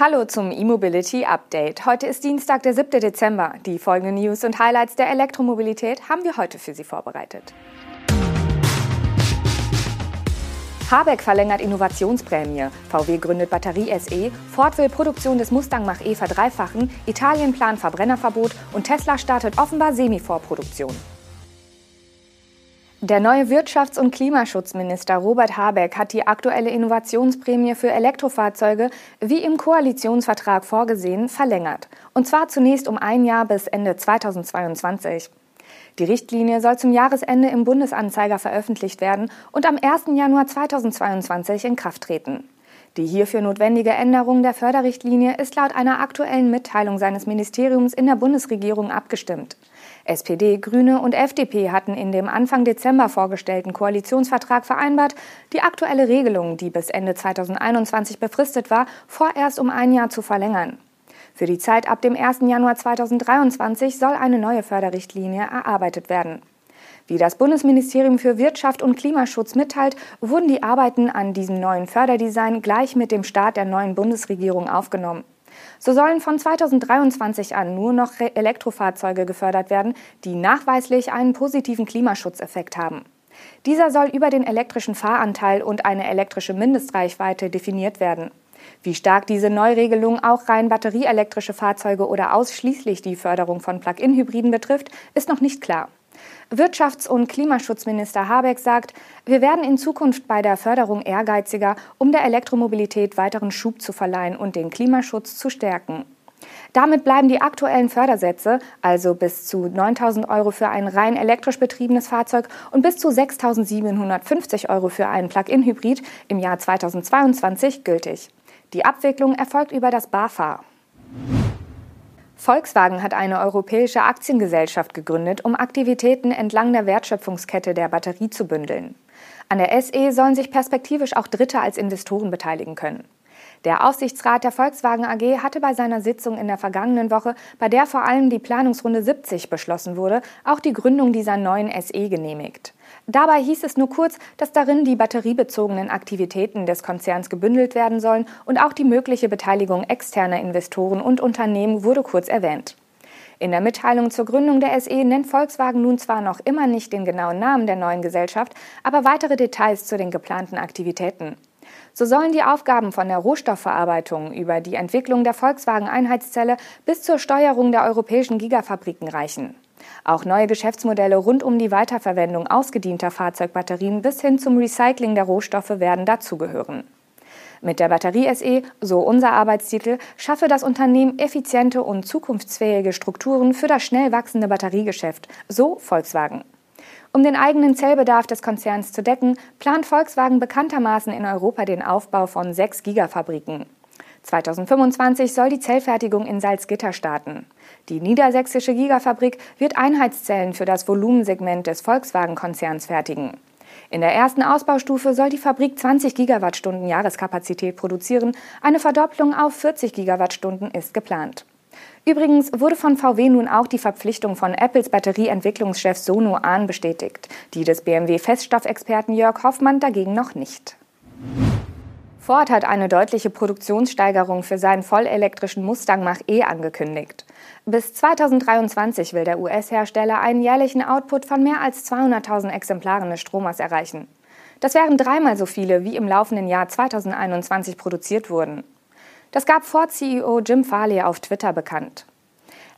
Hallo zum E-Mobility Update. Heute ist Dienstag, der 7. Dezember. Die folgenden News und Highlights der Elektromobilität haben wir heute für Sie vorbereitet. Habeck verlängert Innovationsprämie, VW gründet Batterie SE, Ford will Produktion des Mustang Mach-E verdreifachen, Italien plant Verbrennerverbot und Tesla startet offenbar Semivorproduktion. Der neue Wirtschafts- und Klimaschutzminister Robert Habeck hat die aktuelle Innovationsprämie für Elektrofahrzeuge, wie im Koalitionsvertrag vorgesehen, verlängert. Und zwar zunächst um ein Jahr bis Ende 2022. Die Richtlinie soll zum Jahresende im Bundesanzeiger veröffentlicht werden und am 1. Januar 2022 in Kraft treten. Die hierfür notwendige Änderung der Förderrichtlinie ist laut einer aktuellen Mitteilung seines Ministeriums in der Bundesregierung abgestimmt. SPD, Grüne und FDP hatten in dem Anfang Dezember vorgestellten Koalitionsvertrag vereinbart, die aktuelle Regelung, die bis Ende 2021 befristet war, vorerst um ein Jahr zu verlängern. Für die Zeit ab dem 1. Januar 2023 soll eine neue Förderrichtlinie erarbeitet werden. Wie das Bundesministerium für Wirtschaft und Klimaschutz mitteilt, wurden die Arbeiten an diesem neuen Förderdesign gleich mit dem Start der neuen Bundesregierung aufgenommen. So sollen von 2023 an nur noch Elektrofahrzeuge gefördert werden, die nachweislich einen positiven Klimaschutzeffekt haben. Dieser soll über den elektrischen Fahranteil und eine elektrische Mindestreichweite definiert werden. Wie stark diese Neuregelung auch rein batterieelektrische Fahrzeuge oder ausschließlich die Förderung von Plug-in-Hybriden betrifft, ist noch nicht klar. Wirtschafts- und Klimaschutzminister Habeck sagt, wir werden in Zukunft bei der Förderung ehrgeiziger, um der Elektromobilität weiteren Schub zu verleihen und den Klimaschutz zu stärken. Damit bleiben die aktuellen Fördersätze, also bis zu 9.000 Euro für ein rein elektrisch betriebenes Fahrzeug und bis zu 6.750 Euro für einen Plug-in-Hybrid im Jahr 2022 gültig. Die Abwicklung erfolgt über das BAFA. Volkswagen hat eine europäische Aktiengesellschaft gegründet, um Aktivitäten entlang der Wertschöpfungskette der Batterie zu bündeln. An der SE sollen sich perspektivisch auch Dritte als Investoren beteiligen können. Der Aufsichtsrat der Volkswagen AG hatte bei seiner Sitzung in der vergangenen Woche, bei der vor allem die Planungsrunde 70 beschlossen wurde, auch die Gründung dieser neuen SE genehmigt. Dabei hieß es nur kurz, dass darin die batteriebezogenen Aktivitäten des Konzerns gebündelt werden sollen und auch die mögliche Beteiligung externer Investoren und Unternehmen wurde kurz erwähnt. In der Mitteilung zur Gründung der SE nennt Volkswagen nun zwar noch immer nicht den genauen Namen der neuen Gesellschaft, aber weitere Details zu den geplanten Aktivitäten. So sollen die Aufgaben von der Rohstoffverarbeitung über die Entwicklung der Volkswagen-Einheitszelle bis zur Steuerung der europäischen Gigafabriken reichen. Auch neue Geschäftsmodelle rund um die Weiterverwendung ausgedienter Fahrzeugbatterien bis hin zum Recycling der Rohstoffe werden dazugehören. Mit der Batterie SE, so unser Arbeitstitel, schaffe das Unternehmen effiziente und zukunftsfähige Strukturen für das schnell wachsende Batteriegeschäft, so Volkswagen. Um den eigenen Zellbedarf des Konzerns zu decken, plant Volkswagen bekanntermaßen in Europa den Aufbau von sechs Gigafabriken. 2025 soll die Zellfertigung in Salzgitter starten. Die niedersächsische Gigafabrik wird Einheitszellen für das Volumensegment des Volkswagen-Konzerns fertigen. In der ersten Ausbaustufe soll die Fabrik 20 Gigawattstunden Jahreskapazität produzieren. Eine Verdopplung auf 40 Gigawattstunden ist geplant. Übrigens wurde von VW nun auch die Verpflichtung von Apples Batterieentwicklungschef Sono Ahn bestätigt, die des BMW-Feststoffexperten Jörg Hoffmann dagegen noch nicht. Ford hat eine deutliche Produktionssteigerung für seinen vollelektrischen Mustang Mach-E angekündigt. Bis 2023 will der US-Hersteller einen jährlichen Output von mehr als 200.000 Exemplaren des Stromers erreichen. Das wären dreimal so viele, wie im laufenden Jahr 2021 produziert wurden. Das gab Ford-CEO Jim Farley auf Twitter bekannt.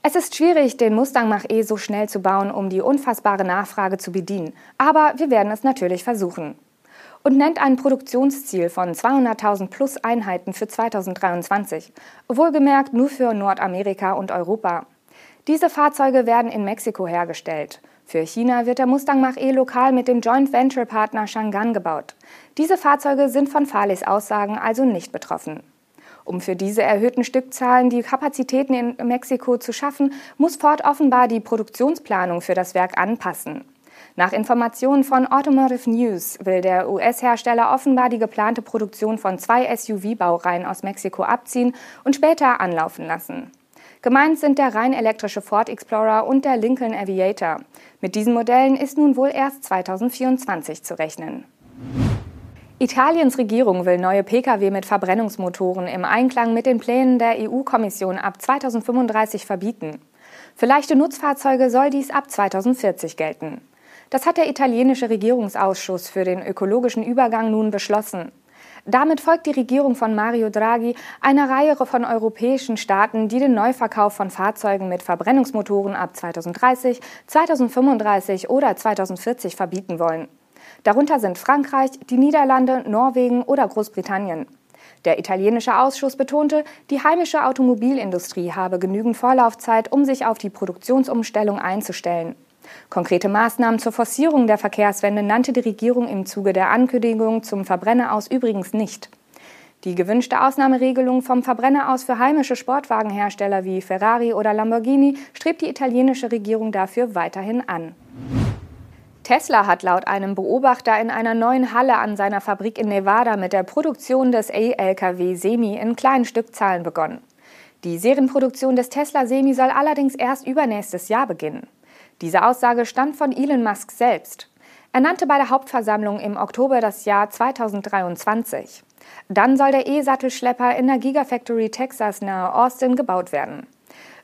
Es ist schwierig, den Mustang Mach-E so schnell zu bauen, um die unfassbare Nachfrage zu bedienen, aber wir werden es natürlich versuchen. Und nennt ein Produktionsziel von 200.000 plus Einheiten für 2023, wohlgemerkt nur für Nordamerika und Europa. Diese Fahrzeuge werden in Mexiko hergestellt. Für China wird der Mustang Mach-E lokal mit dem Joint Venture Partner Shangan gebaut. Diese Fahrzeuge sind von Farleys Aussagen also nicht betroffen. Um für diese erhöhten Stückzahlen die Kapazitäten in Mexiko zu schaffen, muss Ford offenbar die Produktionsplanung für das Werk anpassen. Nach Informationen von Automotive News will der US-Hersteller offenbar die geplante Produktion von zwei SUV-Baureihen aus Mexiko abziehen und später anlaufen lassen. Gemeint sind der rein elektrische Ford Explorer und der Lincoln Aviator. Mit diesen Modellen ist nun wohl erst 2024 zu rechnen. Italiens Regierung will neue Pkw mit Verbrennungsmotoren im Einklang mit den Plänen der EU-Kommission ab 2035 verbieten. Für leichte Nutzfahrzeuge soll dies ab 2040 gelten. Das hat der italienische Regierungsausschuss für den ökologischen Übergang nun beschlossen. Damit folgt die Regierung von Mario Draghi einer Reihe von europäischen Staaten, die den Neuverkauf von Fahrzeugen mit Verbrennungsmotoren ab 2030, 2035 oder 2040 verbieten wollen. Darunter sind Frankreich, die Niederlande, Norwegen oder Großbritannien. Der italienische Ausschuss betonte, die heimische Automobilindustrie habe genügend Vorlaufzeit, um sich auf die Produktionsumstellung einzustellen. Konkrete Maßnahmen zur Forcierung der Verkehrswende nannte die Regierung im Zuge der Ankündigung zum Verbrenner aus übrigens nicht. Die gewünschte Ausnahmeregelung vom Verbrenner aus für heimische Sportwagenhersteller wie Ferrari oder Lamborghini strebt die italienische Regierung dafür weiterhin an. Tesla hat laut einem Beobachter in einer neuen Halle an seiner Fabrik in Nevada mit der Produktion des E-Lkw Semi in kleinen Stückzahlen begonnen. Die Serienproduktion des Tesla Semi soll allerdings erst übernächstes Jahr beginnen. Diese Aussage stammt von Elon Musk selbst. Er nannte bei der Hauptversammlung im Oktober das Jahr 2023. Dann soll der E-Sattelschlepper in der Gigafactory Texas nahe Austin gebaut werden.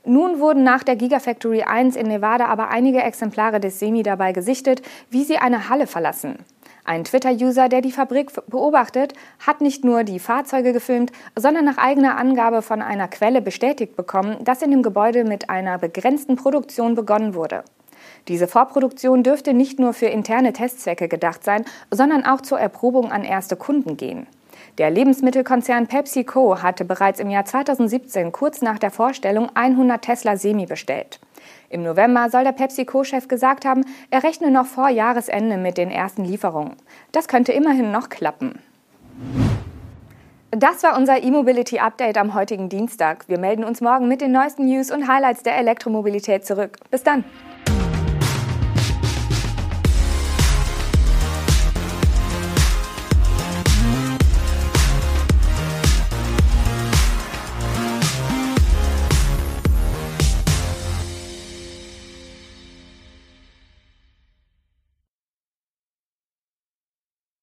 Nun wurden nach der Gigafactory 1 in Nevada aber einige Exemplare des Semi dabei gesichtet, wie sie eine Halle verlassen. Ein Twitter-User, der die Fabrik beobachtet, hat nicht nur die Fahrzeuge gefilmt, sondern nach eigener Angabe von einer Quelle bestätigt bekommen, dass in dem Gebäude mit einer begrenzten Produktion begonnen wurde. Diese Vorproduktion dürfte nicht nur für interne Testzwecke gedacht sein, sondern auch zur Erprobung an erste Kunden gehen. Der Lebensmittelkonzern PepsiCo hatte bereits im Jahr 2017 kurz nach der Vorstellung 100 Tesla Semi bestellt. Im November soll der PepsiCo-Chef gesagt haben, er rechne noch vor Jahresende mit den ersten Lieferungen. Das könnte immerhin noch klappen. Das war unser E-Mobility Update am heutigen Dienstag. Wir melden uns morgen mit den neuesten News und Highlights der Elektromobilität zurück. Bis dann!